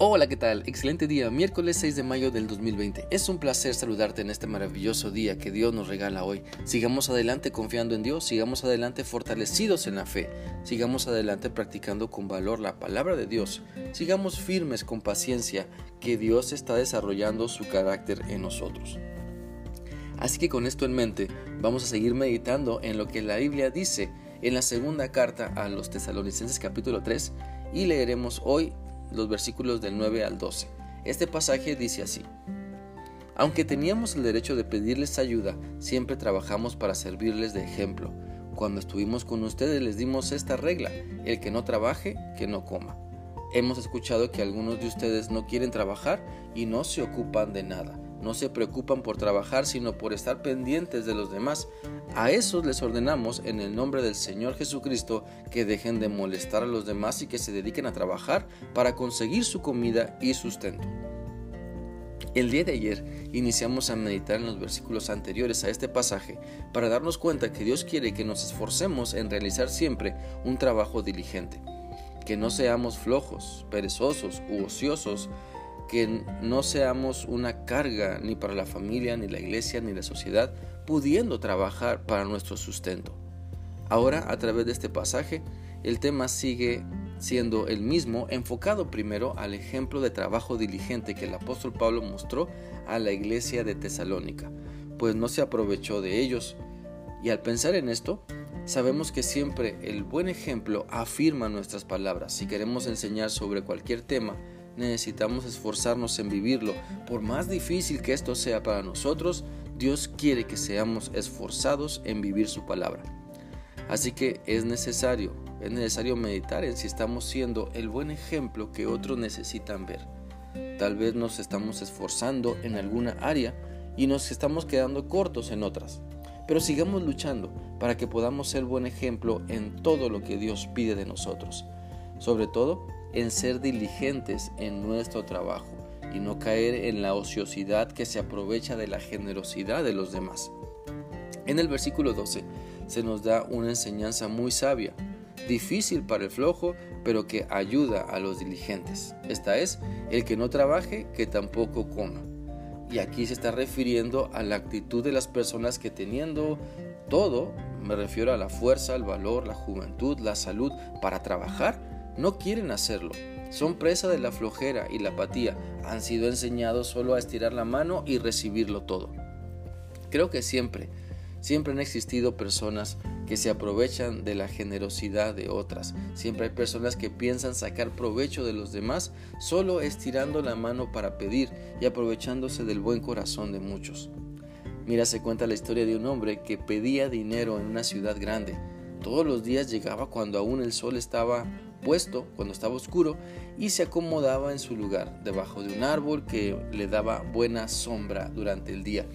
Hola, ¿qué tal? Excelente día, miércoles 6 de mayo del 2020. Es un placer saludarte en este maravilloso día que Dios nos regala hoy. Sigamos adelante confiando en Dios, sigamos adelante fortalecidos en la fe, sigamos adelante practicando con valor la palabra de Dios, sigamos firmes con paciencia que Dios está desarrollando su carácter en nosotros. Así que con esto en mente, vamos a seguir meditando en lo que la Biblia dice en la segunda carta a los tesalonicenses capítulo 3 y leeremos hoy los versículos del 9 al 12. Este pasaje dice así. Aunque teníamos el derecho de pedirles ayuda, siempre trabajamos para servirles de ejemplo. Cuando estuvimos con ustedes les dimos esta regla, el que no trabaje, que no coma. Hemos escuchado que algunos de ustedes no quieren trabajar y no se ocupan de nada no se preocupan por trabajar, sino por estar pendientes de los demás. A esos les ordenamos, en el nombre del Señor Jesucristo, que dejen de molestar a los demás y que se dediquen a trabajar para conseguir su comida y sustento. El día de ayer iniciamos a meditar en los versículos anteriores a este pasaje para darnos cuenta que Dios quiere que nos esforcemos en realizar siempre un trabajo diligente, que no seamos flojos, perezosos u ociosos, que no seamos una carga ni para la familia, ni la iglesia, ni la sociedad, pudiendo trabajar para nuestro sustento. Ahora, a través de este pasaje, el tema sigue siendo el mismo, enfocado primero al ejemplo de trabajo diligente que el apóstol Pablo mostró a la iglesia de Tesalónica, pues no se aprovechó de ellos. Y al pensar en esto, sabemos que siempre el buen ejemplo afirma nuestras palabras. Si queremos enseñar sobre cualquier tema, necesitamos esforzarnos en vivirlo. Por más difícil que esto sea para nosotros, Dios quiere que seamos esforzados en vivir su palabra. Así que es necesario, es necesario meditar en si estamos siendo el buen ejemplo que otros necesitan ver. Tal vez nos estamos esforzando en alguna área y nos estamos quedando cortos en otras. Pero sigamos luchando para que podamos ser buen ejemplo en todo lo que Dios pide de nosotros. Sobre todo, en ser diligentes en nuestro trabajo y no caer en la ociosidad que se aprovecha de la generosidad de los demás. En el versículo 12 se nos da una enseñanza muy sabia, difícil para el flojo, pero que ayuda a los diligentes. Esta es, el que no trabaje, que tampoco coma. Y aquí se está refiriendo a la actitud de las personas que teniendo todo, me refiero a la fuerza, el valor, la juventud, la salud para trabajar, no quieren hacerlo. Son presa de la flojera y la apatía. Han sido enseñados solo a estirar la mano y recibirlo todo. Creo que siempre, siempre han existido personas que se aprovechan de la generosidad de otras. Siempre hay personas que piensan sacar provecho de los demás solo estirando la mano para pedir y aprovechándose del buen corazón de muchos. Mira, se cuenta la historia de un hombre que pedía dinero en una ciudad grande. Todos los días llegaba cuando aún el sol estaba puesto cuando estaba oscuro y se acomodaba en su lugar debajo de un árbol que le daba buena sombra durante el día.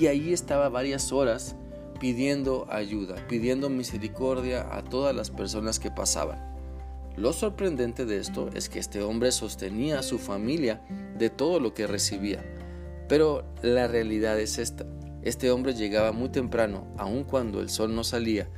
Y ahí estaba varias horas pidiendo ayuda, pidiendo misericordia a todas las personas que pasaban. Lo sorprendente de esto es que este hombre sostenía a su familia de todo lo que recibía. Pero la realidad es esta. Este hombre llegaba muy temprano, aun cuando el sol no salía,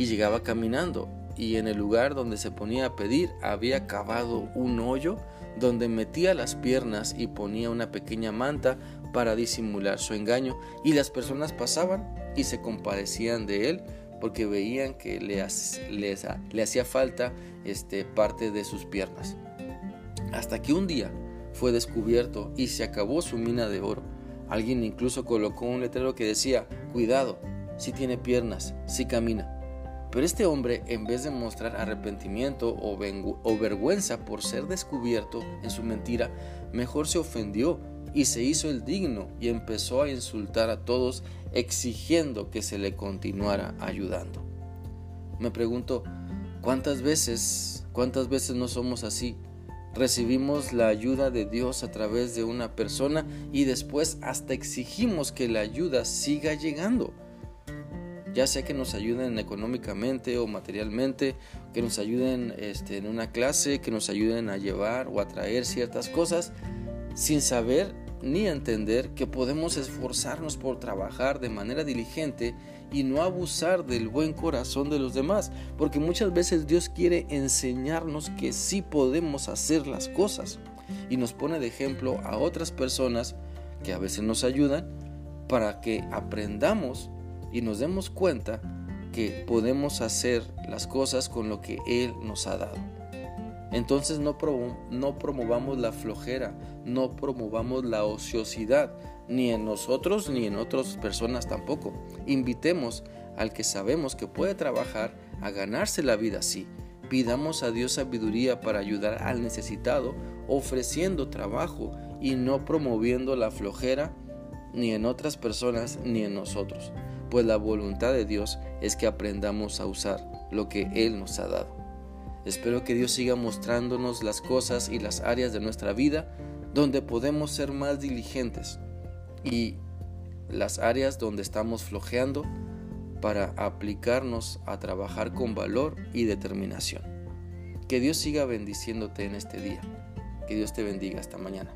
y llegaba caminando y en el lugar donde se ponía a pedir había cavado un hoyo donde metía las piernas y ponía una pequeña manta para disimular su engaño y las personas pasaban y se compadecían de él porque veían que le, le hacía falta este, parte de sus piernas. Hasta que un día fue descubierto y se acabó su mina de oro. Alguien incluso colocó un letrero que decía, cuidado, si tiene piernas, si camina. Pero este hombre, en vez de mostrar arrepentimiento o, vergüenza por ser descubierto en su mentira, mejor se ofendió y se hizo el digno y empezó a insultar a todos exigiendo que se le continuara ayudando. Me pregunto, ¿cuántas veces, cuántas veces no somos así? Recibimos la ayuda de Dios a través de una persona y después hasta exigimos que la ayuda siga llegando ya sea que nos ayuden económicamente o materialmente, que nos ayuden este, en una clase, que nos ayuden a llevar o a traer ciertas cosas, sin saber ni entender que podemos esforzarnos por trabajar de manera diligente y no abusar del buen corazón de los demás, porque muchas veces Dios quiere enseñarnos que sí podemos hacer las cosas. y nos pone de ejemplo a otras personas que a veces nos ayudan para que aprendamos y nos demos cuenta que podemos hacer las cosas con lo que Él nos ha dado. Entonces no, no promovamos la flojera, no promovamos la ociosidad, ni en nosotros ni en otras personas tampoco. Invitemos al que sabemos que puede trabajar a ganarse la vida así. Pidamos a Dios sabiduría para ayudar al necesitado, ofreciendo trabajo y no promoviendo la flojera ni en otras personas ni en nosotros, pues la voluntad de Dios es que aprendamos a usar lo que Él nos ha dado. Espero que Dios siga mostrándonos las cosas y las áreas de nuestra vida donde podemos ser más diligentes y las áreas donde estamos flojeando para aplicarnos a trabajar con valor y determinación. Que Dios siga bendiciéndote en este día. Que Dios te bendiga esta mañana.